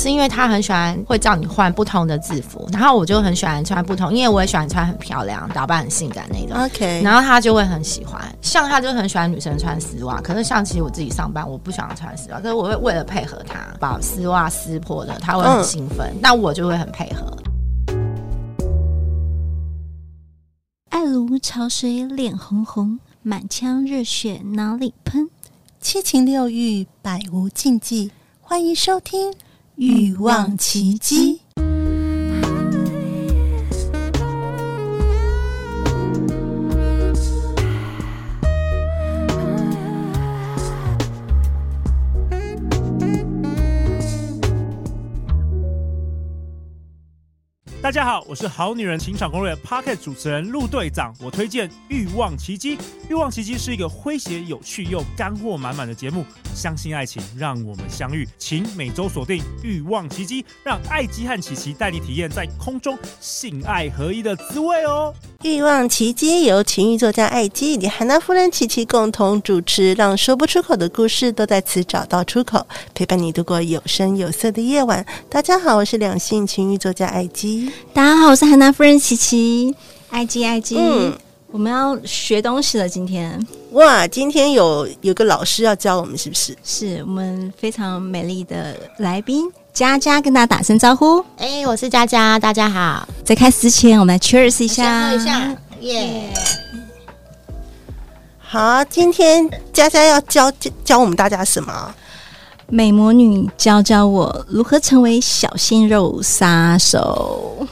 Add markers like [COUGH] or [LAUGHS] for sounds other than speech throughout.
是因为他很喜欢会叫你换不同的制服，然后我就很喜欢穿不同，因为我也喜欢穿很漂亮、打扮很性感那种。OK，然后他就会很喜欢，像他就很喜欢女生穿丝袜，可是像其实我自己上班我不喜欢穿丝袜，可是我会为了配合他把丝袜撕破的，他会很兴奋，那、嗯、我就会很配合。爱如潮水，脸红红，满腔热血哪里喷？七情六欲，百无禁忌。欢迎收听《欲望奇迹》。大家好，我是好女人情场攻略 Pocket 主持人陆队长。我推荐《欲望奇迹》，《欲望奇迹》是一个诙谐、有趣又干货满满的节目。相信爱情，让我们相遇。请每周锁定《欲望奇迹》，让爱姬和琪琪带你体验在空中性爱合一的滋味哦。《欲望奇迹》由情欲作家艾姬以及韩娜夫人琪琪共同主持，让说不出口的故事都在此找到出口，陪伴你度过有声有色的夜晚。大家好，我是两性情欲作家艾姬。大家好，我是韩娜夫人琪琪。艾姬，艾姬，嗯，我们要学东西了。今天哇，今天有有个老师要教我们，是不是？是我们非常美丽的来宾。佳佳跟大家打声招呼，哎，我是佳佳，大家好。在开始之前，我们来 cheers 一下，喝一下，耶、yeah！好，今天佳佳要教教我们大家什么？美魔女教教我如何成为小鲜肉杀手。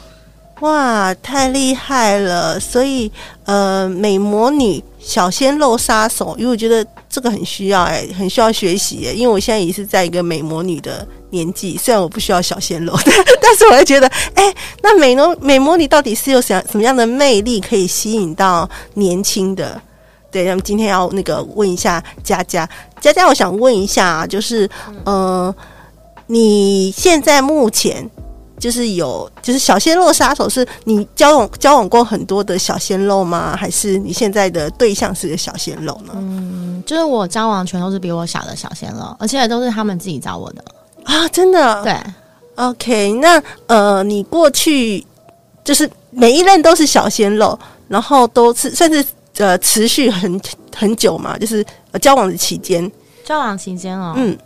哇，太厉害了！所以，呃，美魔女小鲜肉杀手，因为我觉得这个很需要，哎，很需要学习，哎，因为我现在也是在一个美魔女的。年纪虽然我不需要小鲜肉，[LAUGHS] 但是我会觉得，哎、那美魔美魔女到底是有什什么样的魅力可以吸引到年轻的？对，那么今天要那个问一下佳佳，佳佳，我想问一下啊，就是，呃，你现在目前就是有就是小鲜肉杀手，是你交往交往过很多的小鲜肉吗？还是你现在的对象是个小鲜肉呢？嗯，就是我交往全都是比我小的小鲜肉，而且都是他们自己找我的。啊，真的？对，OK，那呃，你过去就是每一任都是小鲜肉，然后都是算是呃持续很很久嘛，就是交往的期间，交往期间哦，嗯，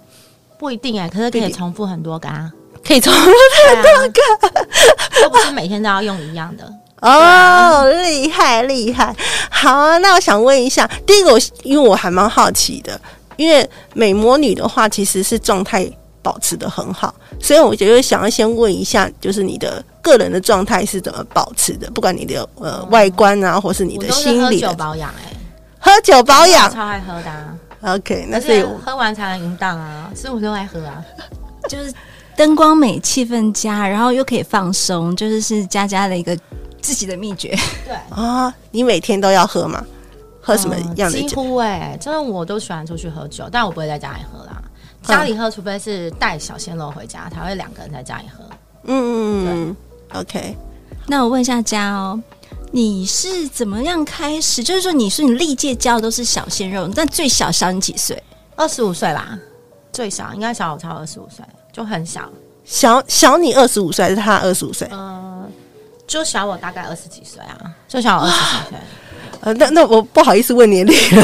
不一定哎，可是可以重复很多个啊，可以重复很多个，啊、[LAUGHS] 都不是每天都要用一样的。哦，厉害厉害，好啊，那我想问一下，第一个我因为我还蛮好奇的，因为美魔女的话其实是状态。保持的很好，所以我觉得想要先问一下，就是你的个人的状态是怎么保持的？不管你的呃外观啊，或是你的心理。喝酒保养哎，喝酒保养，超爱喝的啊。OK，那是喝完才能淫荡啊，所以我都爱喝啊。[LAUGHS] 就是灯光美、气氛佳，然后又可以放松，就是是佳佳的一个自己的秘诀。对 [LAUGHS] 啊，你每天都要喝吗？喝什么样的酒？几乎哎，真的我都喜欢出去喝酒，但我不会在家里喝啦。家里喝，除非是带小鲜肉回家，才会两个人在家里喝。嗯嗯嗯，OK。那我问一下佳哦，你是怎么样开始？就是说，你说你历届交的都是小鲜肉，但最小小你几岁？二十五岁吧，最小应该小我超二十五岁，就很小。小小你二十五岁还是他二十五岁？嗯、呃，就小我大概二十几岁啊，就小我二十几岁。呃，那那我不好意思问年龄了。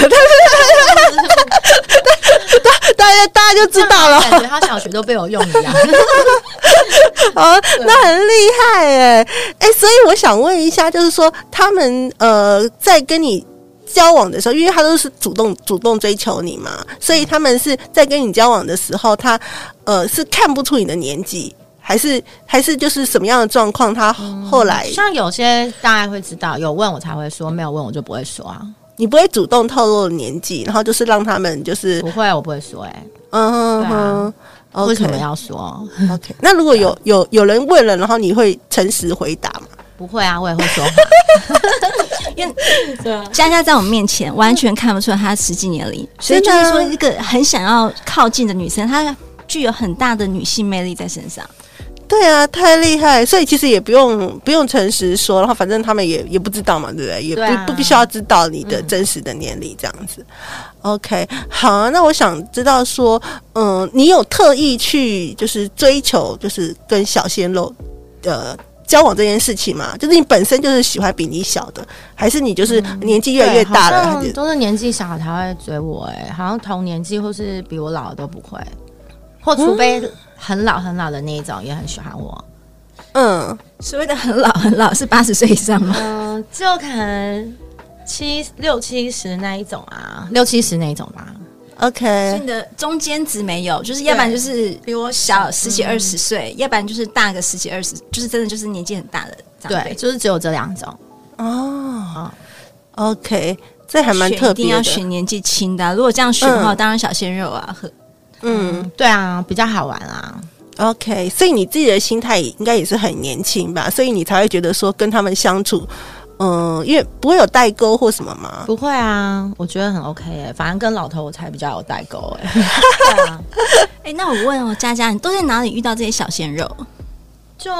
大家大家就知道了，感觉他小学都被我用一样。[LAUGHS] 哦，那很厉害哎哎，所以我想问一下，就是说他们呃在跟你交往的时候，因为他都是主动主动追求你嘛，所以他们是在跟你交往的时候，他呃是看不出你的年纪，还是还是就是什么样的状况？他后来、嗯、像有些大概会知道，有问我才会说，没有问我就不会说啊。你不会主动透露年纪，然后就是让他们就是不会，我不会说哎、欸，嗯哼哼、啊，为什么要说？OK，那如果有 [LAUGHS] 有有人问了，然后你会诚实回答吗？不会啊，我也会说。[LAUGHS] 因为佳佳在我们面前完全看不出来她实际年龄，[LAUGHS] 所以就是说一个很想要靠近的女生，她具有很大的女性魅力在身上。对啊，太厉害，所以其实也不用不用诚实说，然后反正他们也也不知道嘛，对不对？也不、啊、不必须要知道你的真实的年龄这样子。嗯、OK，好啊，那我想知道说，嗯，你有特意去就是追求就是跟小鲜肉的交往这件事情吗？就是你本身就是喜欢比你小的，还是你就是年纪越来越大了，嗯、都是年纪小才会追我、欸？哎，好像同年纪或是比我老的都不会，或除非。嗯很老很老的那一种也很喜欢我，嗯，所谓的很老很老是八十岁以上吗？嗯，就可能七六七十那一种啊，六七十那一种吧。OK，所以你的中间值没有，就是要不然就是比我小十几二十岁，要不然就是大个十几二十，就是真的就是年纪很大的。对，就是只有这两种。哦，OK，这还蛮特别的，一定要选年纪轻的啊。如果这样选的话，当然小鲜肉啊。嗯，嗯，对啊，比较好玩啊。OK，所以你自己的心态应该也是很年轻吧？所以你才会觉得说跟他们相处，嗯，因为不会有代沟或什么吗？不会啊，我觉得很 OK 哎、欸。反正跟老头我才比较有代沟哎、欸。[LAUGHS] 对啊，哎、欸，那我问哦，佳佳，你都在哪里遇到这些小鲜肉？就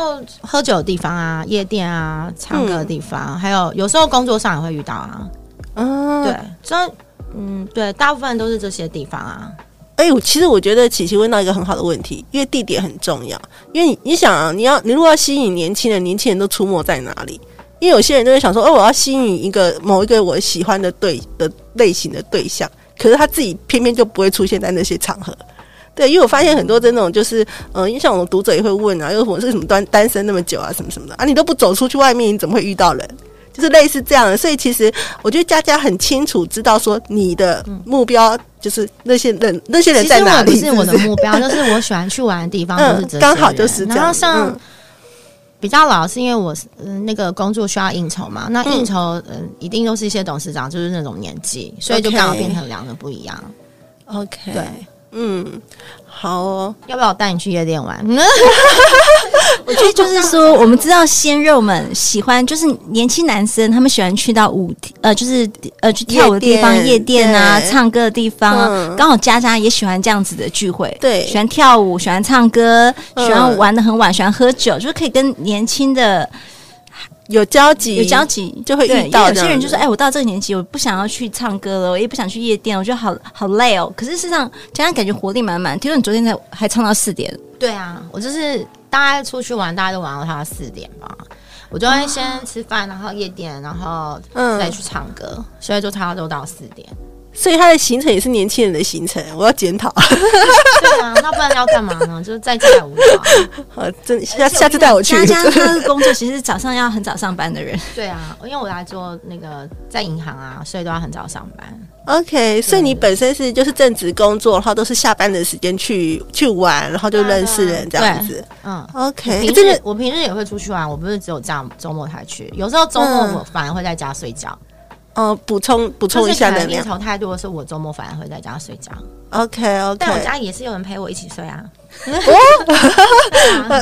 喝酒的地方啊，夜店啊，唱歌的地方，嗯、还有有时候工作上也会遇到啊。嗯，对，这嗯，对，大部分都是这些地方啊。哎、欸，其实我觉得琪琪问到一个很好的问题，因为地点很重要。因为你想啊，你要你如果要吸引年轻人，年轻人都出没在哪里？因为有些人就会想说，哦，我要吸引一个某一个我喜欢的对的类型的对象，可是他自己偏偏就不会出现在那些场合。对，因为我发现很多这种就是，嗯、呃，因为像我们读者也会问啊，因为我是什么单单身那么久啊，什么什么的啊，你都不走出去外面，你怎么会遇到人？就是类似这样的，所以其实我觉得佳佳很清楚知道说你的目标就是那些人，那些人在哪里？不是我的目标，[LAUGHS] 就是我喜欢去玩的地方，就是这些刚好就是这样。然后像比较老，是因为我嗯那个工作需要应酬嘛，那应酬嗯一定都是一些董事长，就是那种年纪，所以就刚好变成两个不一样。OK，对，嗯。好哦，要不要我带你去夜店玩？[LAUGHS] 我觉得就是说，我们知道鲜肉们喜欢，就是年轻男生他们喜欢去到舞呃，就是呃去跳舞的地方，夜店，啊，唱歌的地方啊。刚、嗯、好佳佳也喜欢这样子的聚会，对，喜欢跳舞，喜欢唱歌，喜欢玩的很晚，喜欢喝酒，就是可以跟年轻的。有交集，有交集就会遇到。有些人就说：“哎，我到这个年纪，我不想要去唱歌了，我也不想去夜店，我觉得好好累哦。”可是事实上，佳佳感觉活力满满。听说你昨天才还唱到四点。对啊，我就是大家出去玩，大家都玩到他四点吧。我就会先吃饭，然后夜店，然后再去唱歌，嗯、所以就差不多到四点。所以他的行程也是年轻人的行程，我要检讨。对啊，那不然要干嘛呢？[LAUGHS] 就是在家无聊。好，真下下次带我去。佳佳他的工作其实早上要很早上班的人。[LAUGHS] 对啊，因为我来做那个在银行啊，所以都要很早上班。OK，所以你本身是就是正职工作，然后都是下班的时间去去玩，然后就认识人这样子。嗯，OK。平日我平日也会出去玩，我不是只有这样周末才去，有时候周末我反而会在家睡觉。哦，补充补充一下能量。应酬太多的是我周末反而会在家睡觉。OK OK，但我家也是有人陪我一起睡啊。哦，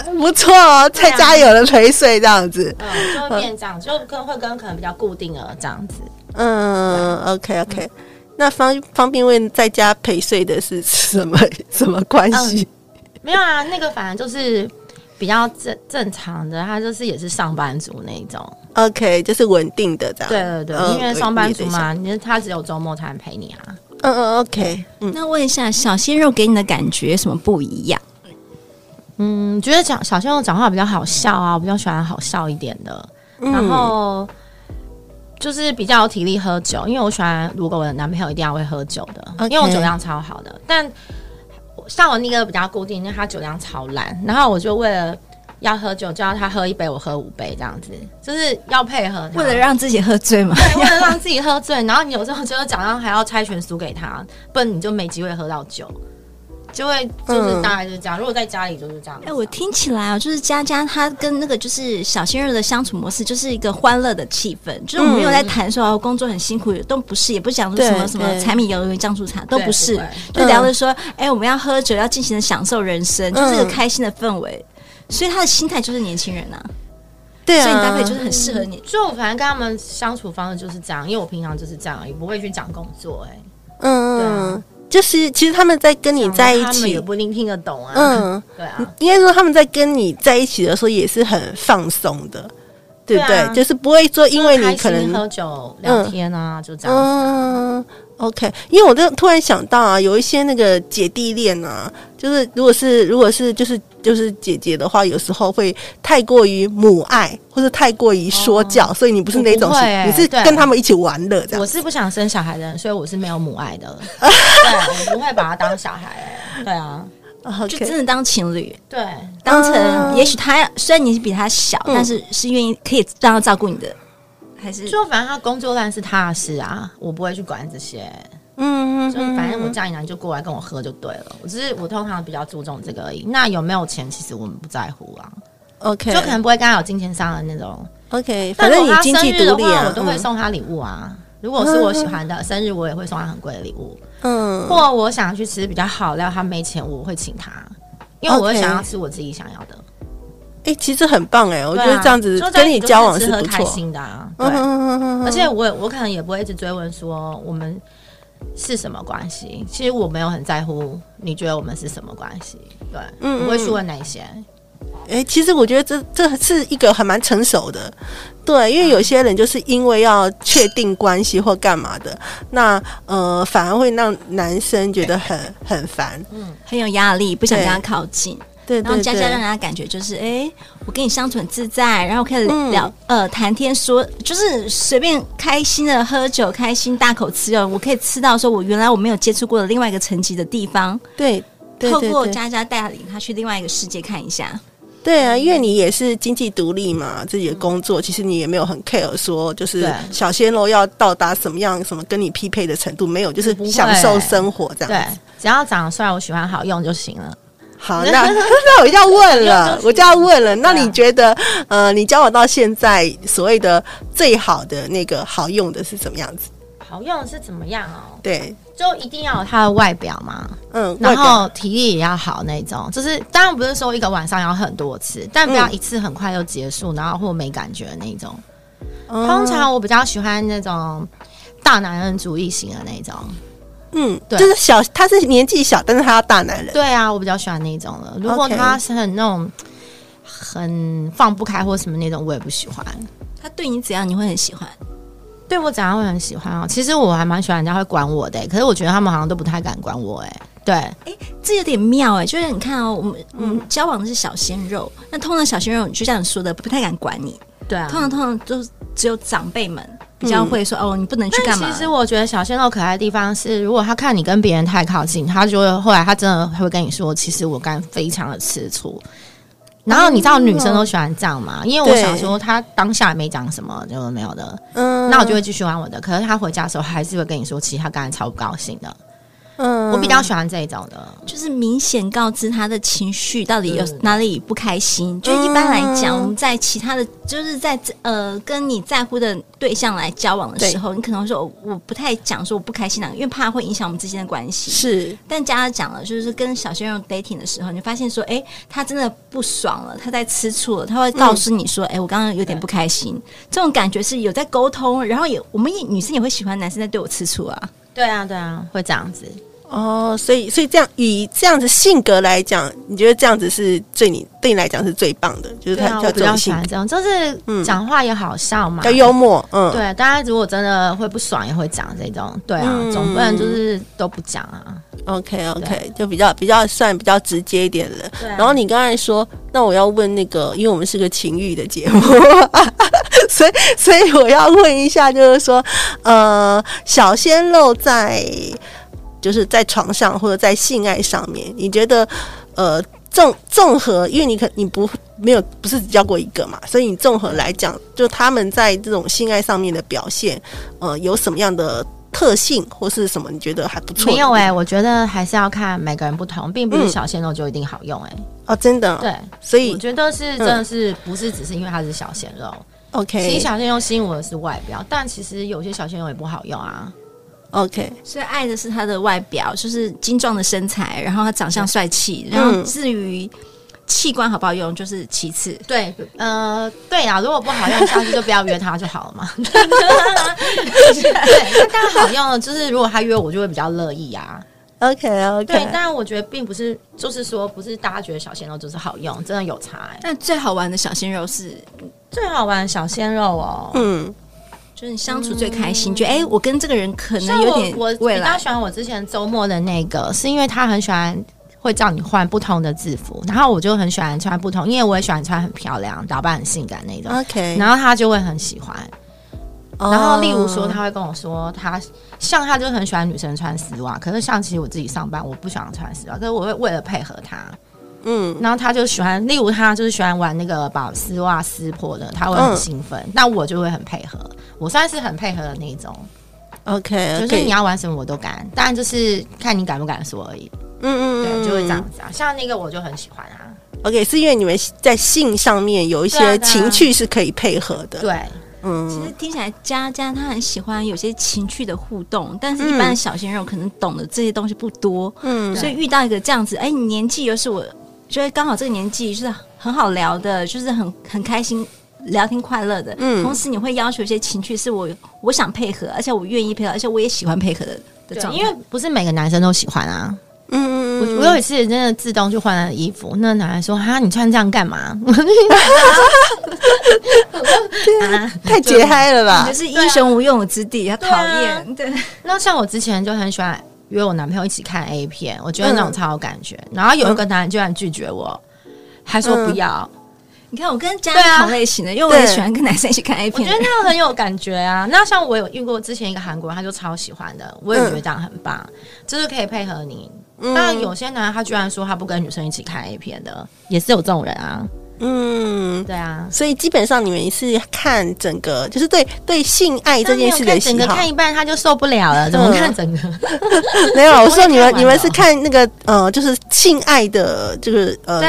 [LAUGHS] [LAUGHS] 不错哦，在家有人陪睡这样子。嗯，就会变这样，就跟会跟可能比较固定了这样子。嗯，OK OK，那方方便问在家陪睡的是什么 [LAUGHS] 什么关系？没有啊，那个反正就是。比较正正常的，他就是也是上班族那一种，OK，就是稳定的这样。对对对，嗯、因为上班族嘛，你他只有周末才能陪你啊。嗯嗯，OK。那问一下，小鲜肉给你的感觉有什么不一样？嗯，觉得讲小鲜肉讲话比较好笑啊，我比较喜欢好笑一点的。嗯、然后就是比较有体力喝酒，因为我喜欢，如果我的男朋友一定要会喝酒的，Okay. 因为我酒量超好的，但。像我那个比较固定，因为他酒量超烂，然后我就为了要喝酒，就要他喝一杯，我喝五杯这样子，就是要配合他，为了让自己喝醉嘛。对，为了让自己喝醉，然后你有时候觉得早上还要猜拳输给他，不然你就没机会喝到酒。就会就是大概就是这样，嗯、如果在家里就是这样。哎、欸，我听起来啊，就是佳佳她跟那个就是小鲜肉的相处模式，就是一个欢乐的气氛，就是我们没有在谈说、嗯、工作很辛苦，都不是，也不讲说什么什么柴米油盐酱醋茶，都不是，不就聊着说，哎、我们要喝酒，要尽情的享受人生，就是一个开心的氛围。嗯、所以他的心态就是年轻人呐、啊，对啊，所以你搭配就是很适合你。就我反正跟他们相处方式就是这样，因为我平常就是这样，也不会去讲工作、欸，哎，嗯，对啊。就是其实他们在跟你在一起，他们也不一定听得懂啊。嗯，[LAUGHS] 对啊，应该说他们在跟你在一起的时候也是很放松的，对不对？就是不会说因为你可能喝酒聊天啊，嗯、就这样子、啊。嗯，OK。因为我就突然想到啊，有一些那个姐弟恋啊，就是如果是如果是就是。就是姐姐的话，有时候会太过于母爱，或者太过于说教，哦、所以你不是那种，欸、你是跟他们一起玩乐这样。我是不想生小孩的人，所以我是没有母爱的。[LAUGHS] 对，我不会把他当小孩、欸。对啊，okay. 就真的当情侣。对，当成也许他虽然你是比他小，嗯、但是是愿意可以让他照顾你的，还是说反正他工作烂是他的事啊，我不会去管这些。嗯，就反正我家里人就过来跟我喝就对了。我只是我通常比较注重这个而已。那有没有钱，其实我们不在乎啊。OK，就可能不会跟他有金钱上的那种。OK，反正你经济独立啊，我都会送他礼物啊。嗯、如果是我喜欢的生日，我也会送他很贵的礼物。嗯，或我想去吃比较好料，他没钱，我会请他，因为我会想要吃我自己想要的。哎、欸，其实很棒哎、欸，我觉得这样子跟你交往是不错，开心的啊。对，而且我我可能也不会一直追问说我们。是什么关系？其实我没有很在乎，你觉得我们是什么关系？对，嗯，我会去问那些。哎、欸，其实我觉得这这是一个还蛮成熟的，对，因为有些人就是因为要确定关系或干嘛的，那呃，反而会让男生觉得很很烦，嗯，很有压力，不想跟他靠近。对，然后佳佳让人家感觉就是，哎，我跟你相处很自在，然后可以聊，嗯、呃，谈天说，就是随便开心的喝酒，开心大口吃肉，我可以吃到说我原来我没有接触过的另外一个层级的地方。对，对透过佳佳带领他去另外一个世界看一下。对啊，因为你也是经济独立嘛，自己的工作，其实你也没有很 care 说，就是小鲜肉要到达什么样什么跟你匹配的程度，没有，就是享受生活这样子。对，只要长得帅，我喜欢好用就行了。好，那 [LAUGHS] 那 [LAUGHS] 我就要问了，我就要问了。那你觉得，呃，你交往到现在，所谓的最好的那个好用的是怎么样子？好用的是怎么样哦？对，就一定要有他的外表嘛。嗯，然后体力也要好那种。就是当然不是说一个晚上要很多次，但不要一次很快就结束，然后或没感觉的那种。通常我比较喜欢那种大男人主义型的那种。嗯，对，就是小，他是年纪小，但是他要大男人。对啊，我比较喜欢那种的。如果他是很那种很放不开或什么那种，我也不喜欢。他对你怎样，你会很喜欢？对我怎样会很喜欢哦。其实我还蛮喜欢人家会管我的，可是我觉得他们好像都不太敢管我。哎，对，哎，这有点妙哎。就是你看哦，我们我们交往的是小鲜肉，那通常小鲜肉就像你说的，不太敢管你。对啊，通常通常都只有长辈们。比较会说哦，你不能去干嘛？其实我觉得小鲜肉可爱的地方是，如果他看你跟别人太靠近，他就会后来他真的会跟你说，其实我刚非常的吃醋。然后你知道女生都喜欢这样嘛？因为我想说他当下也没讲什么，就没有的。嗯，那我就会继续玩我的。可是他回家的时候还是会跟你说，其实他刚才超不高兴的。嗯，我比较喜欢这一种的，就是明显告知他的情绪到底有哪里不开心。嗯、就一般来讲，我们在其他的，就是在呃跟你在乎的对象来交往的时候，你可能会说我不太讲说我不开心的，因为怕会影响我们之间的关系。是，但佳佳讲了，就是跟小鲜肉 dating 的时候，你发现说，哎、欸，他真的不爽了，他在吃醋了，他会告诉你说，哎、嗯。欸，我刚刚有点不开心。这种感觉是有在沟通，然后也我们也女生也会喜欢男生在对我吃醋啊。对啊，对啊，会这样子哦，所以所以这样以这样子性格来讲，你觉得这样子是最你对你来讲是最棒的，就是他比较喜欢这样，就是讲话也好笑嘛，比较幽默，嗯，对，大家如果真的会不爽，也会讲这种，对啊，嗯、总不能就是都不讲啊。OK OK，就比较比较算比较直接一点的。啊、然后你刚才说，那我要问那个，因为我们是个情欲的节目，[LAUGHS] 所以所以我要问一下，就是说，呃，小鲜肉在就是在床上或者在性爱上面，你觉得呃综综合，因为你可你不没有不是只交过一个嘛，所以你综合来讲，就他们在这种性爱上面的表现，呃，有什么样的？特性或是什么？你觉得还不错？没有哎、欸，我觉得还是要看每个人不同，并不是小鲜肉就一定好用哎、欸。哦，真的？对，所以我觉得是真的是不是只是因为他是小鲜肉？OK，其实小鲜肉吸引我的是外表，但其实有些小鲜肉也不好用啊。OK，所以爱的是他的外表，就是精壮的身材，然后他长相帅气，然后至于。器官好不好用就是其次，对，呃，对啊，如果不好用，下次就不要约他就好了嘛。对，但好用的就是如果他约我，就会比较乐意啊。OK OK，对，但我觉得并不是，就是说不是大家觉得小鲜肉就是好用，真的有差哎、欸。那最好玩的小鲜肉是最好玩的小鲜肉哦，嗯，就是你相处最开心，嗯、觉得哎、欸，我跟这个人可能有点我我比较喜欢我之前周末的那个，是因为他很喜欢会叫你换不同的制服，然后我就很喜欢穿不同，因为我也喜欢穿很漂亮、打扮很性感那种。OK，然后他就会很喜欢。然后，例如说，他会跟我说，他像他就很喜欢女生穿丝袜，可是像其实我自己上班，我不喜欢穿丝袜，可是我会为了配合他，嗯，然后他就喜欢，例如他就是喜欢玩那个把丝袜撕破的，他会很兴奋，那、嗯、我就会很配合，我算是很配合的那一种，OK，, okay. 就是你要玩什么我都敢，当然就是看你敢不敢说而已，嗯嗯，对，就会这样子啊，像那个我就很喜欢啊，OK，是因为你们在性上面有一些情趣是可以配合的，对。嗯，其实听起来佳佳她很喜欢有些情趣的互动，但是一般的小鲜肉可能懂得这些东西不多，嗯，所以遇到一个这样子，哎，你年纪又是我觉得刚好这个年纪就是很好聊的，就是很很开心聊天快乐的，嗯，同时你会要求一些情趣是我我想配合，而且我愿意配合，而且我也喜欢配合的的状态，因为不是每个男生都喜欢啊。嗯我我有一次真的自动去换了衣服，那个男孩说：“哈，你穿这样干嘛？” [LAUGHS] 啊，太解嗨了吧！就是英雄无用武之地，他讨厌。对，那像我之前就很喜欢约我男朋友一起看 A 片，我觉得那种超有感觉。然后有一个男人居然拒绝我，还说不要。你看，我跟佳佳同类型的，因为我也喜欢跟男生一起看 A 片，我觉得那样很有感觉啊。那像我有遇过之前一个韩国人，他就超喜欢的，我也觉得这样很棒，就是可以配合你。但有些男人他居然说他不跟女生一起看 A 片的，也是有这种人啊。嗯，对啊，所以基本上你们是看整个，就是对对性爱这件事的喜好。整个看一半他就受不了了，怎么看整个？[LAUGHS] 没有，我说你们你们是看那个呃，就是性爱的，就是呃，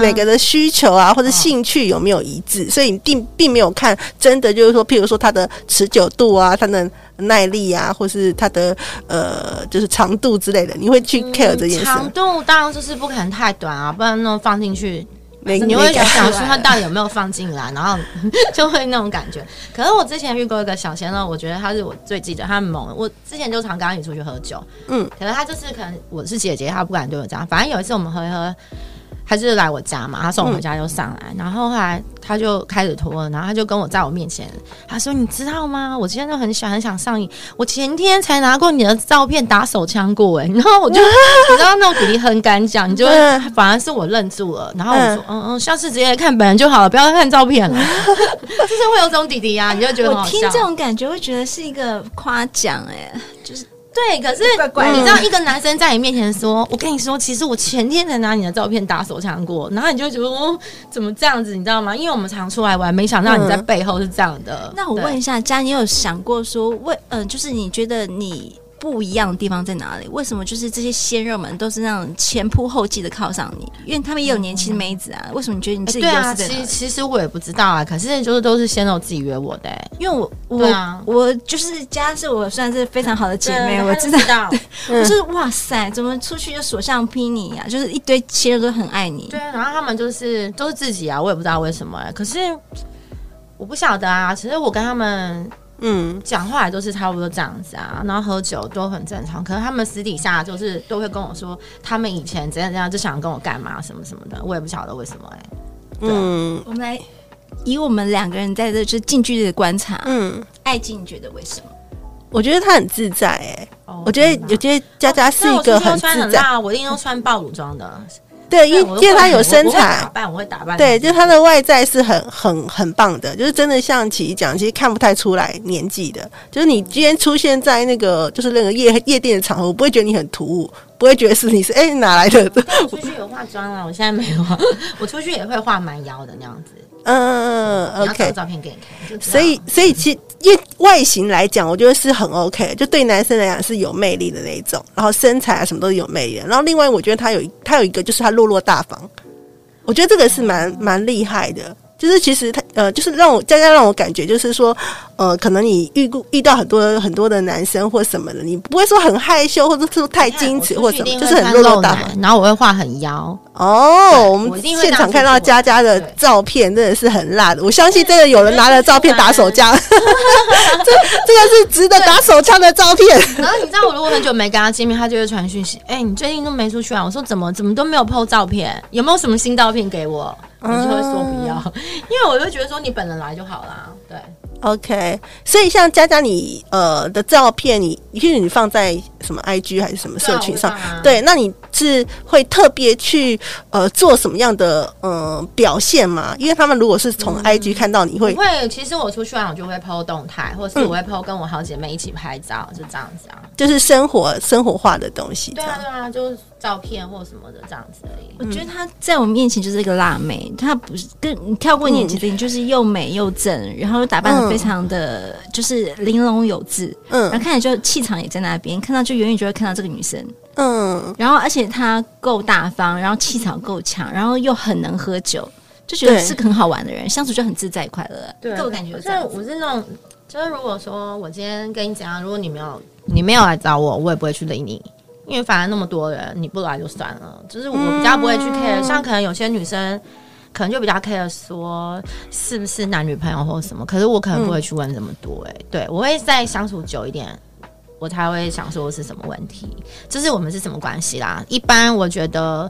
每个的需求啊或者兴趣有没有一致，所以你并并没有看真的就是说，譬如说它的持久度啊，它的耐力啊，或是它的呃，就是长度之类的，你会去 care 这件事。长度当然就是不可能太短啊，不然那种放进去。你会想说他到底有没有放进来，然后 [LAUGHS] 就会那种感觉。可是我之前遇过一个小鲜肉，我觉得他是我最记得，他很猛。我之前就常跟他一起出去喝酒，嗯，可能他就是可能我是姐姐，他不敢对我这样。反正有一次我们喝一喝。他就是来我家嘛，他送我回家就上来，嗯、然后后来他就开始脱了，然后他就跟我在我面前，他说：“你知道吗？我今天就很想很想上瘾，我前天才拿过你的照片打手枪过哎。”然后我就 [LAUGHS] 你知道那种弟弟很敢讲，你就会反而是我愣住了，然后我说：“嗯嗯，下次直接看本人就好了，不要看照片了。[LAUGHS] ”就是会有这种弟弟呀、啊，你就觉得我听这种感觉会觉得是一个夸奖哎，就是。对，可是你知道，一个男生在你面前说：“我跟你说，其实我前天才拿你的照片打手枪过。”然后你就觉得：“哦，怎么这样子？”你知道吗？因为我们常出来玩，没想到你在背后是这样的。嗯、那我问一下，佳，你有想过说，为嗯、呃，就是你觉得你。不一样的地方在哪里？为什么就是这些鲜肉们都是那种前仆后继的靠上你？因为他们也有年轻妹子啊。为什么你觉得你自己？对啊，其实其实我也不知道啊。可是就是都是鲜肉自己约我的、欸，因为我我、啊、我就是家是我算是非常好的姐妹，我知道。[LAUGHS] 我就是哇塞，怎么出去就所向披靡啊？就是一堆鲜肉都很爱你。对啊，然后他们就是都是自己啊，我也不知道为什么、欸。可是我不晓得啊。其实我跟他们。嗯，讲话也都是差不多这样子啊，然后喝酒都很正常。可是他们私底下就是都会跟我说，他们以前怎样怎样，就想跟我干嘛什么什么的，我也不晓得为什么哎、欸。嗯，我们来以我们两个人在这就近距离的观察，嗯，爱静觉得为什么？我觉得他很自在哎、欸，哦、我觉得我觉得佳佳是一个很自在，哦、我，我一定都穿暴露装的。对，因为因为他有身材，打扮我会打扮。对，就他的外在是很很很棒的，就是真的像琪琪讲，其实看不太出来年纪的。就是你今天出现在那个就是那个夜夜店的场合，我不会觉得你很突兀，不会觉得是你是哎、欸、哪来的？[LAUGHS] 我出去有化妆啊，我现在没有，我出去也会画蛮妖的那样子。嗯嗯嗯，OK，照片给你看。所以所以其因为外形来讲，我觉得是很 OK，就对男生来讲是有魅力的那一种。然后身材啊什么都是有魅力。然后另外我觉得他有他有一个就是他落落大方，我觉得这个是蛮蛮厉害的。就是其实他呃，就是让我佳佳让我感觉就是说呃，可能你遇过遇到很多很多的男生或什么的，你不会说很害羞，或者是太矜持或什么，就是很落落大方。然后我会画很妖哦，我们现场看到佳佳的照片真的是很辣的，我相信真的有人拿了照片打手枪，[LAUGHS] 这这个是值得打手枪的照片。然后你知道我如果很久没跟他见面，他就会传讯息，哎、欸，你最近都没出去啊？我说怎么怎么都没有 po 照片，有没有什么新照片给我？你就会说不要，[LAUGHS] 因为我就觉得说你本人来就好啦。对，OK。所以像佳佳你呃的照片，你因为你放在什么 IG 还是什么社群上？对，啊、对，那你是会特别去呃做什么样的呃表现吗？因为他们如果是从 IG 看到你会、嗯、会，其实我出去玩我就会 PO 动态，或者是我会 PO 跟我好姐妹一起拍照，嗯、就这样子啊，就是生活生活化的东西。对啊，对啊，就是。照片或什么的这样子而已。我觉得她在我面前就是一个辣妹，她不是跟你跳过年纪的，你就是又美又正，然后又打扮的非常的就是玲珑有致，嗯，然后看起来就气场也在那边，看到就远远就会看到这个女生，嗯，然后而且她够大方，然后气场够强，然后又很能喝酒，就觉得是个很好玩的人，相处就很自在快乐。对，给我感觉是，我是那种，就是如果说我今天跟你讲，如果你没有你没有来找我，我也不会去理你。因为反正那么多人，你不来就算了。就是我比较不会去 care，、嗯、像可能有些女生可能就比较 care 说是不是男女朋友或什么，可是我可能不会去问这么多、欸。哎、嗯，对我会再相处久一点，我才会想说是什么问题，就是我们是什么关系啦。一般我觉得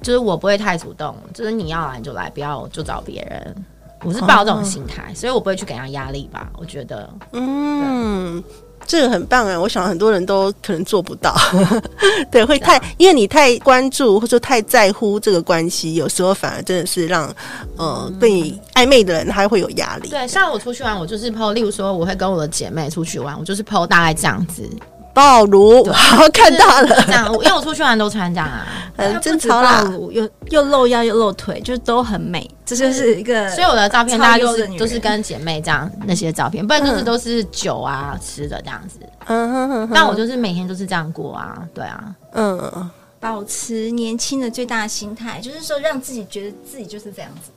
就是我不会太主动，就是你要来就来，不要就找别人。我是抱这种心态，哦、所以我不会去给他压力吧。我觉得，嗯。这个很棒啊！我想很多人都可能做不到，[LAUGHS] 对，会太因为你太关注或者说太在乎这个关系，有时候反而真的是让呃对你暧昧的人他会有压力。对，像我出去玩，我就是 po，例如说我会跟我的姐妹出去玩，我就是 po 大概这样子。暴露，好看到了，这样，因为我出去玩都穿这样啊，[LAUGHS] 很真超暴露，又又露腰又露腿，就是都很美，这就是一个。所以我的照片大家都是都是跟姐妹这样那些照片，不然就是都是酒啊吃的这样子。嗯哼哼。但我就是每天都是这样过啊，对啊，嗯，保持年轻的最大心态，就是说让自己觉得自己就是这样子。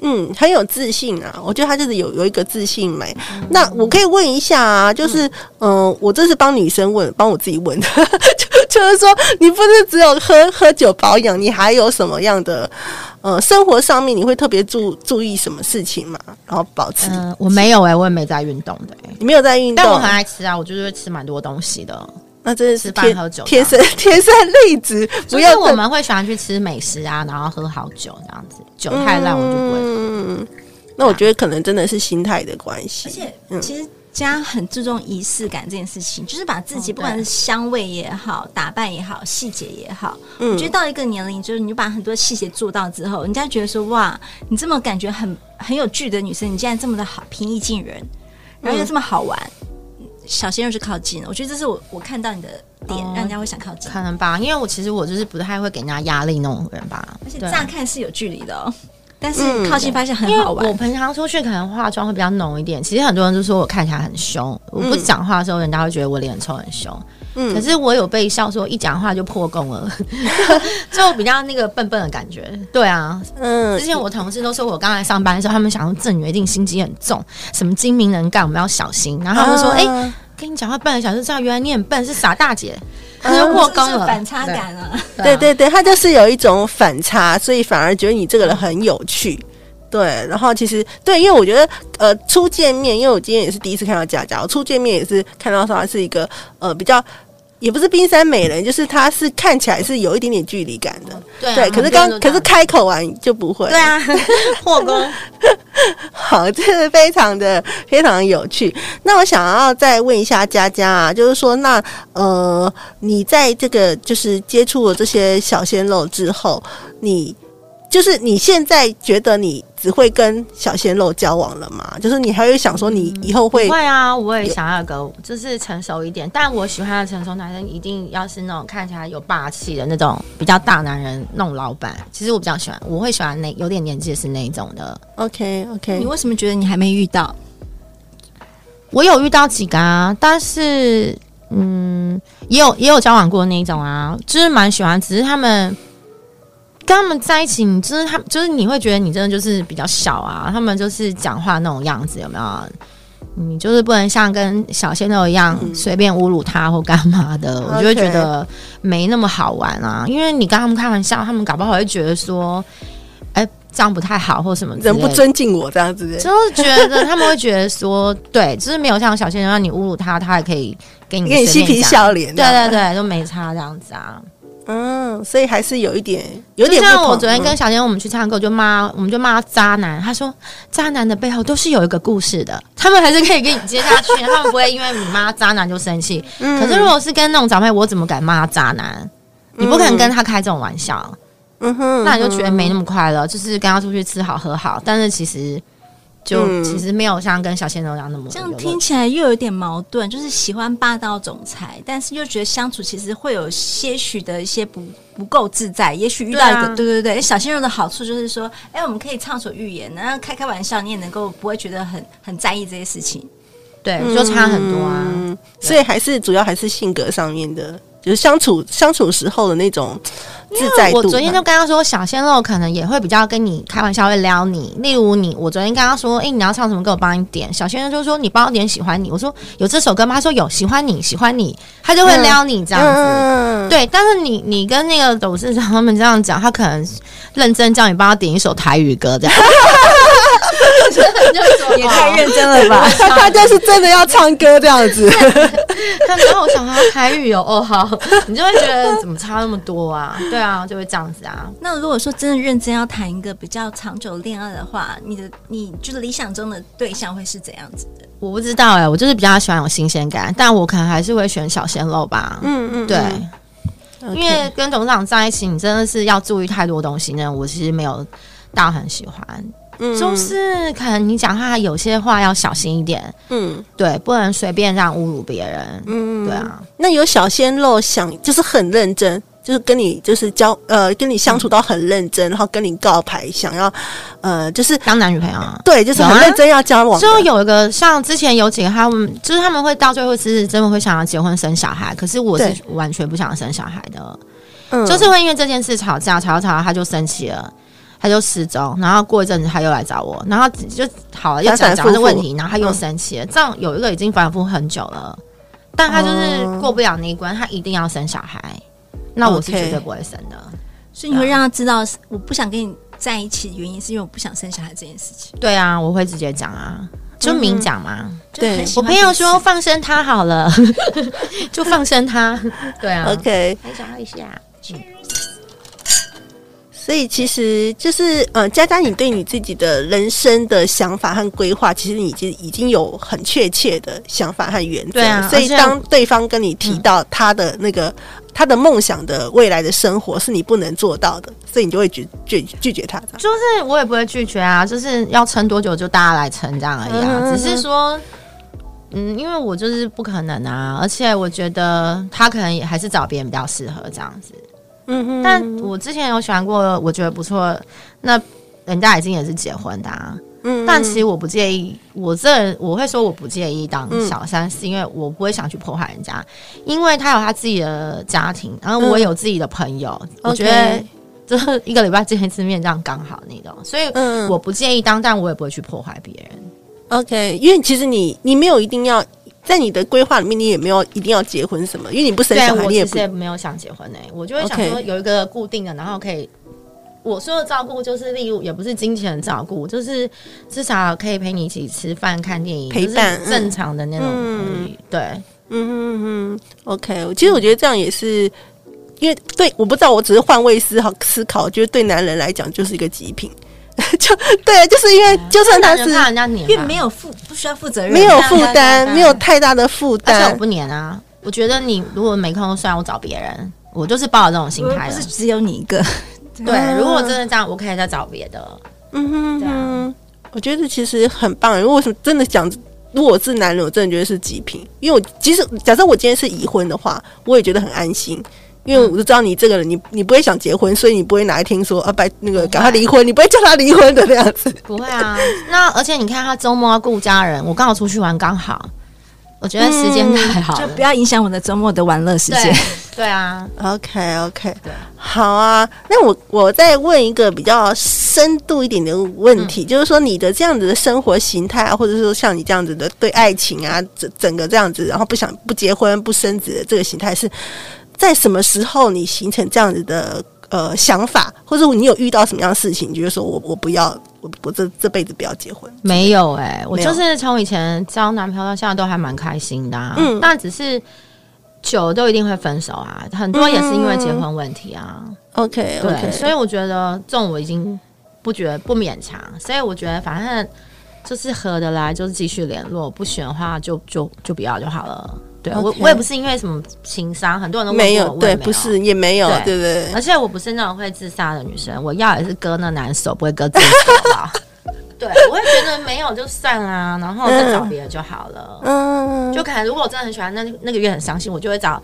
嗯，很有自信啊！我觉得他就是有有一个自信美。嗯、那我可以问一下啊，就是嗯、呃，我这是帮女生问，帮我自己问的，[LAUGHS] 就就是说，你不是只有喝喝酒保养，你还有什么样的呃生活上面你会特别注注意什么事情嘛？然后保持？嗯、呃，我没有哎、欸，我也没在运动的、欸，你没有在运动，但我很爱吃啊，我就是会吃蛮多东西的。那真的是天喝酒，天生天生丽质。不要我们会喜欢去吃美食啊，然后喝好酒这样子，酒太烂我就不会喝。嗯，那我觉得可能真的是心态的关系。而且，其实家很注重仪式感这件事情，就是把自己不管是香味也好，打扮也好，细节也好，我觉得到一个年龄，就是你就把很多细节做到之后，人家觉得说哇，你这么感觉很很有趣的女生，你竟然这么的好，平易近人，然后又这么好玩。小鲜肉是靠近了，我觉得这是我我看到你的点，让人家会想靠近。可能吧，因为我其实我就是不太会给人家压力那种人吧。而且这样看是有距离的哦，但是靠近发现很好玩。我平常出去可能化妆会比较浓一点，其实很多人都说我看起来很凶，我不讲话的时候，人家会觉得我脸臭很凶。嗯，可是我有被笑说一讲话就破功了，[LAUGHS] 就比较那个笨笨的感觉。对啊，嗯，之前我同事都说我刚来上班的时候，他们想说这女一定心机很重，什么精明能干，我们要小心。然后他们说，哎、啊欸，跟你讲话半个小时，知道原来你很笨，是傻大姐，他就破功了，反差感啊。对对对，他就是有一种反差，所以反而觉得你这个人很有趣。对，然后其实对，因为我觉得呃，初见面，因为我今天也是第一次看到佳佳，我初见面也是看到说她是一个呃比较。也不是冰山美人，就是他是看起来是有一点点距离感的，对，啊、对。可是刚可是开口完就不会，[LAUGHS] 对啊，破功。好，这是非常的非常的有趣。那我想要再问一下佳佳啊，就是说，那呃，你在这个就是接触了这些小鲜肉之后，你。就是你现在觉得你只会跟小鲜肉交往了吗？就是你还会想说你以后会？会啊，我也想要个就是成熟一点，但我喜欢的成熟男生一定要是那种看起来有霸气的那种比较大男人那种老板。其实我比较喜欢，我会喜欢那有点年纪是那一种的。OK OK，你为什么觉得你还没遇到？我有遇到几个啊，但是嗯，也有也有交往过那一种啊，就是蛮喜欢，只是他们。跟他们在一起，你就是他，就是你会觉得你真的就是比较小啊。他们就是讲话那种样子，有没有？你就是不能像跟小鲜肉一样随便侮辱他或干嘛的，嗯、我就会觉得没那么好玩啊。因为你跟他们开玩笑，他们搞不好会觉得说，哎、欸，这样不太好或什么，人不尊敬我这样子，就是觉得他们会觉得说，对，就是没有像小鲜肉让你侮辱他，他也可以给你给你嬉皮笑脸，对对对，都没差这样子啊。嗯，所以还是有一点，有点。像我昨天跟小天我们去唱歌，就骂，我们就骂渣男。他说，渣男的背后都是有一个故事的，他们还是可以跟你接下去，他们不会因为你骂渣男就生气。[LAUGHS] 嗯、可是如果是跟那种长辈，我怎么敢骂渣男？你不可能跟他开这种玩笑。嗯哼，那你就觉得没那么快乐，就是跟他出去吃好喝好，但是其实。就其实没有像跟小鲜肉一样那么、嗯、这样听起来又有点矛盾，就是喜欢霸道总裁，但是又觉得相处其实会有些许的一些不不够自在。也许遇到一个对、啊、对对对，小鲜肉的好处就是说，哎，我们可以畅所欲言，然后开开玩笑，你也能够不会觉得很很在意这些事情。对，就差很多啊。嗯、所以还是主要还是性格上面的。就是相处相处时候的那种自在度。我昨天就跟他说，小鲜肉可能也会比较跟你开玩笑，会撩你。例如你，我昨天跟他说，哎、欸，你要唱什么歌，我帮你点。小鲜肉就说，你帮我点喜欢你。我说有这首歌吗？他说有，喜欢你喜欢你，他就会撩你这样子。嗯、对，但是你你跟那个董事长他们这样讲，他可能认真叫你帮他点一首台语歌这样。[LAUGHS] [LAUGHS] 也太认真了吧！他 [LAUGHS] 他就是真的要唱歌这样子。他然后我想他台语哦哦好，[LAUGHS] 你就会觉得怎么差那么多啊？对啊，就会这样子啊。那如果说真的认真要谈一个比较长久恋爱的话，你的你就是理想中的对象会是怎样子的？我不知道哎、欸，我就是比较喜欢有新鲜感，但我可能还是会选小鲜肉吧。嗯嗯，对，嗯、因为跟董事长在一起，你真的是要注意太多东西呢。我其实没有到很喜欢。就是可能你讲话有些话要小心一点，嗯，对，不能随便这样侮辱别人，嗯，对啊。那有小鲜肉想就是很认真，就是跟你就是交呃跟你相处到很认真，嗯、然后跟你告白，想要呃就是当男女朋友啊？对，就是很认真要交往。就有一个像之前有几个他们，就是他们会到最后是真的会想要结婚生小孩，可是我是完全不想生小孩的，嗯，就是会因为这件事吵架，吵吵吵他就生气了。他就失踪，然后过一阵子他又来找我，然后就好了，又讲讲这问题，然后他又生气了。嗯、这样有一个已经反复很久了，但他就是过不了那一关，他一定要生小孩，那我是绝对不会生的。所以你会让他知道，我不想跟你在一起的原因是因为我不想生小孩这件事情。对啊，我会直接讲啊，就明讲嘛。嗯、对，我朋友说放生他好了，[LAUGHS] 就放生他。对啊，OK，来讲一下。所以其实就是，呃，佳佳，你对你自己的人生的想法和规划，其实你已经已经有很确切的想法和原则。对啊，所以当对方跟你提到他的那个、嗯、他的梦想的未来的生活是你不能做到的，所以你就会拒拒拒绝他。就是我也不会拒绝啊，就是要撑多久就大家来撑这样而已啊。嗯、只是说，嗯，因为我就是不可能啊，而且我觉得他可能也还是找别人比较适合这样子。嗯哼，但我之前有喜欢过，我觉得不错。那人家已经也是结婚的，啊，嗯，但其实我不介意。我这人我会说我不介意当小三，嗯、是因为我不会想去破坏人家，因为他有他自己的家庭，然后我有自己的朋友，嗯、我觉得就是一个礼拜见一次面这样刚好那种，所以我不介意当，但我也不会去破坏别人。OK，因为其实你你没有一定要。在你的规划里面，你也没有一定要结婚什么，因为你不生小孩，你也不也没有想结婚呢、欸。我就会想说有一个固定的，然后可以我说的照顾就是例如也不是金钱的照顾，就是至少可以陪你一起吃饭、看电影，陪伴正常的那种。嗯、对，嗯嗯嗯。OK，其实我觉得这样也是，因为对，我不知道，我只是换位思考思考，我觉得对男人来讲就是一个极品。[LAUGHS] 就对，就是因为就算他是怕人家黏，因为没有负不需要负责任，没有负担，没有太大的负担，而且我不黏啊。我觉得你如果没空，算我找别人，我就是抱着这种心态，不是只有你一个。[LAUGHS] 对，如果真的这样，我可以再找别的。嗯哼，对啊，我觉得其实很棒。如果是真的讲，如果我是男人，我真的觉得是极品。因为我即使假设我今天是已婚的话，我也觉得很安心。因为我就知道你这个人，你你不会想结婚，所以你不会哪一天说啊，拜那个赶快离婚，你不会叫他离婚的那样子。不会啊，那而且你看他周末要顾家人，我刚好出去玩，刚好，我觉得时间太好了，就不要影响我的周末的玩乐时间。对啊，OK OK，对，好啊。那我我再问一个比较深度一点的问题，嗯、就是说你的这样子的生活形态啊，或者说像你这样子的对爱情啊，整整个这样子，然后不想不结婚不生子的这个形态，是在什么时候你形成这样子的呃想法，或者你有遇到什么样的事情，就是说我我不要我我这这辈子不要结婚？没有哎、欸，我就是从以前交男朋友到现在都还蛮开心的、啊，嗯，但只是。久都一定会分手啊，很多也是因为结婚问题啊。嗯、OK，对，okay. 所以我觉得这种我已经不觉得不勉强，所以我觉得反正就是合得来就是继续联络，不选的话就就就不要就好了。我我也不是因为什么情商，很多人都没有，对，不是也没有，对对，对。而且我不是那种会自杀的女生，我要也是割那男手，不会割自己手吧。[LAUGHS] 对，我会觉得没有就算啦，然后再找别的就好了。嗯，就可能如果我真的很喜欢，那那个月很伤心，我就会找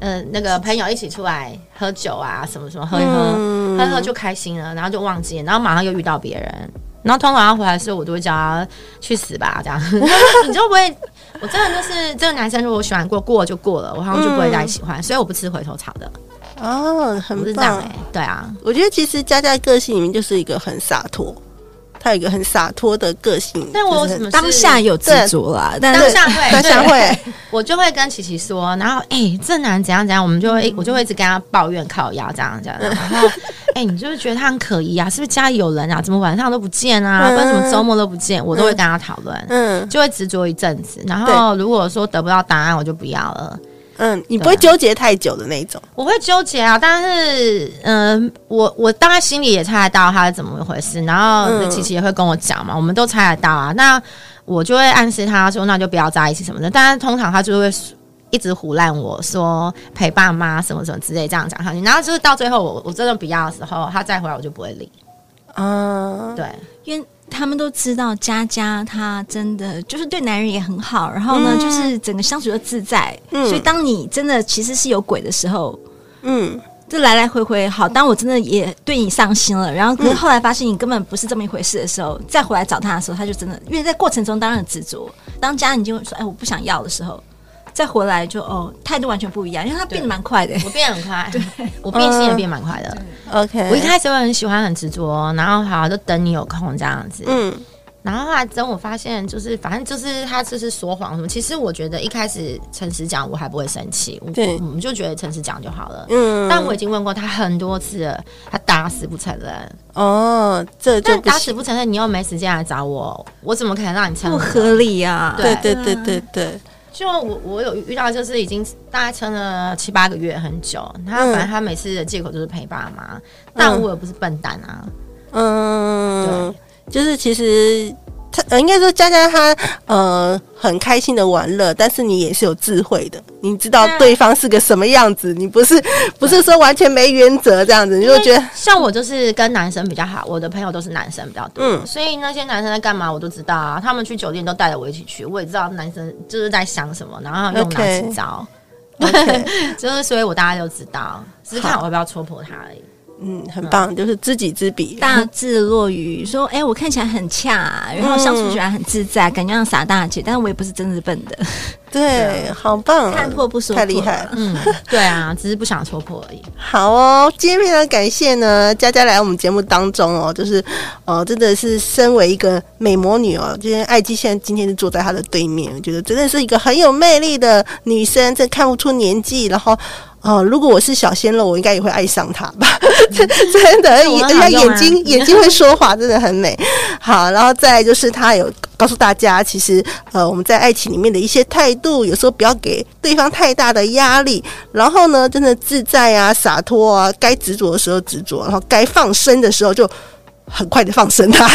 呃那个朋友一起出来喝酒啊，什么什么喝一喝，嗯、喝一喝就开心了，然后就忘记，然后马上又遇到别人，然后通常他回来的时候，我都会叫他去死吧，这样 [LAUGHS] 你就不会。我真的就是这个男生，如果我喜欢过过了就过了，我好像就不会再喜欢，嗯、所以我不吃回头草的。哦，很棒，是这样欸，对啊，我觉得其实佳佳个性里面就是一个很洒脱。他有一个很洒脱的个性，但我什么当下有自主啦，但当下会，[LAUGHS] 当下会，我就会跟琪琪说，然后哎、欸，这男怎样怎样，我们就会，我就会一直跟他抱怨靠腰这样这样，然后哎、欸，你就是觉得他很可疑啊，是不是家里有人啊？怎么晚上都不见啊？为什么周末都不见？我都会跟他讨论，嗯，就会执着一阵子，然后如果说得不到答案，我就不要了。嗯，你不会纠结太久的那种。我会纠结啊，但是，嗯、呃，我我大概心里也猜得到他是怎么一回事，然后琪琪也会跟我讲嘛，我们都猜得到啊。那我就会暗示他说，那就不要在一起什么的。但是通常他就会一直胡乱我说陪爸妈什么什么之类这样讲下去，然后就是到最后我我真的不要的时候，他再回来我就不会理。嗯，对，因为。他们都知道佳佳，她真的就是对男人也很好，然后呢，嗯、就是整个相处的自在、嗯。所以当你真的其实是有鬼的时候，嗯，就来来回回好。当我真的也对你上心了，然后可是后来发现你根本不是这么一回事的时候，嗯、再回来找他的时候，他就真的因为在过程中当然执着。当家你就会说：“哎，我不想要的时候。”再回来就哦，态度完全不一样，因为他变得蛮快的。我变得很快，对，我变心也变蛮快的。OK，我一开始会很喜欢很执着，然后好像就等你有空这样子。嗯，然后后来等我发现，就是反正就是他就是说谎什么。其实我觉得一开始诚实讲，我还不会生气。对，我们就觉得诚实讲就好了。嗯，但我已经问过他很多次了，他打死不承认。哦，这就打死不承认，你又没时间来找我，我怎么可能让你承认？不合理呀！对对对对对。就我我有遇到，就是已经大概撑了七八个月很久。他反正他每次的借口就是陪爸妈，嗯，但我也不是笨蛋啊。嗯，对，就是其实。他呃，应该说佳佳他呃很开心的玩乐，但是你也是有智慧的，你知道对方是个什么样子，你不是不是说完全没原则这样子，你就觉得像我就是跟男生比较好，我的朋友都是男生比较多，嗯，所以那些男生在干嘛我都知道啊，他们去酒店都带着我一起去，我也知道男生就是在想什么，然后用哪几招 [LAUGHS] okay. 就是所以我大家就知道，只是看我要不要戳破他而已。嗯，很棒，嗯，就是知己知彼，大智若愚。说，哎，欸，我看起来很恰，然后相处起来很自在，嗯，感觉像傻大姐，但是我也不是真的是笨的。[LAUGHS] 对，好棒，看破不说破，太厉害了。嗯，对啊，只是不想戳破而已。[LAUGHS] 好哦，今天非常感谢呢，佳佳来我们节目当中哦，就是哦，真的是身为一个美魔女哦，今天艾姬现在今天就坐在她的对面，我觉得真的是一个很有魅力的女生，这看不出年纪，然后。哦，如果我是小鲜肉，我应该也会爱上他吧？嗯、[LAUGHS] 真的，人家眼睛 [LAUGHS] 眼睛会说话，真的很美。好，然后再就是他有告诉大家，其实呃，我们在爱情里面的一些态度，有时候不要给对方太大的压力。然后呢，真的自在啊，洒脱啊，该执着的时候执着，然后该放生的时候就很快的放生他。[LAUGHS]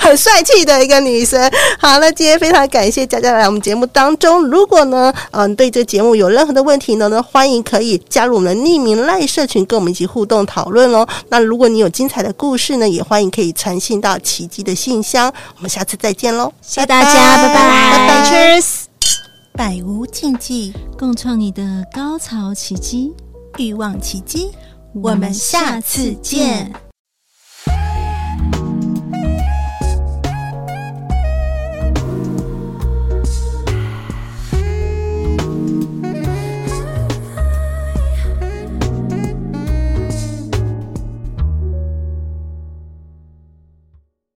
很帅气的一个女生。好，那今天非常感谢佳佳来我们节目当中。如果呢，嗯、呃，对这节目有任何的问题呢，呢，欢迎可以加入我们的匿名赖社群，跟我们一起互动讨论哦。那如果你有精彩的故事呢，也欢迎可以传信到奇迹的信箱。我们下次再见喽，谢谢大家，拜拜，拜拜，Cheers，百无禁忌，共创你的高潮奇迹，欲望奇迹，我们下次见。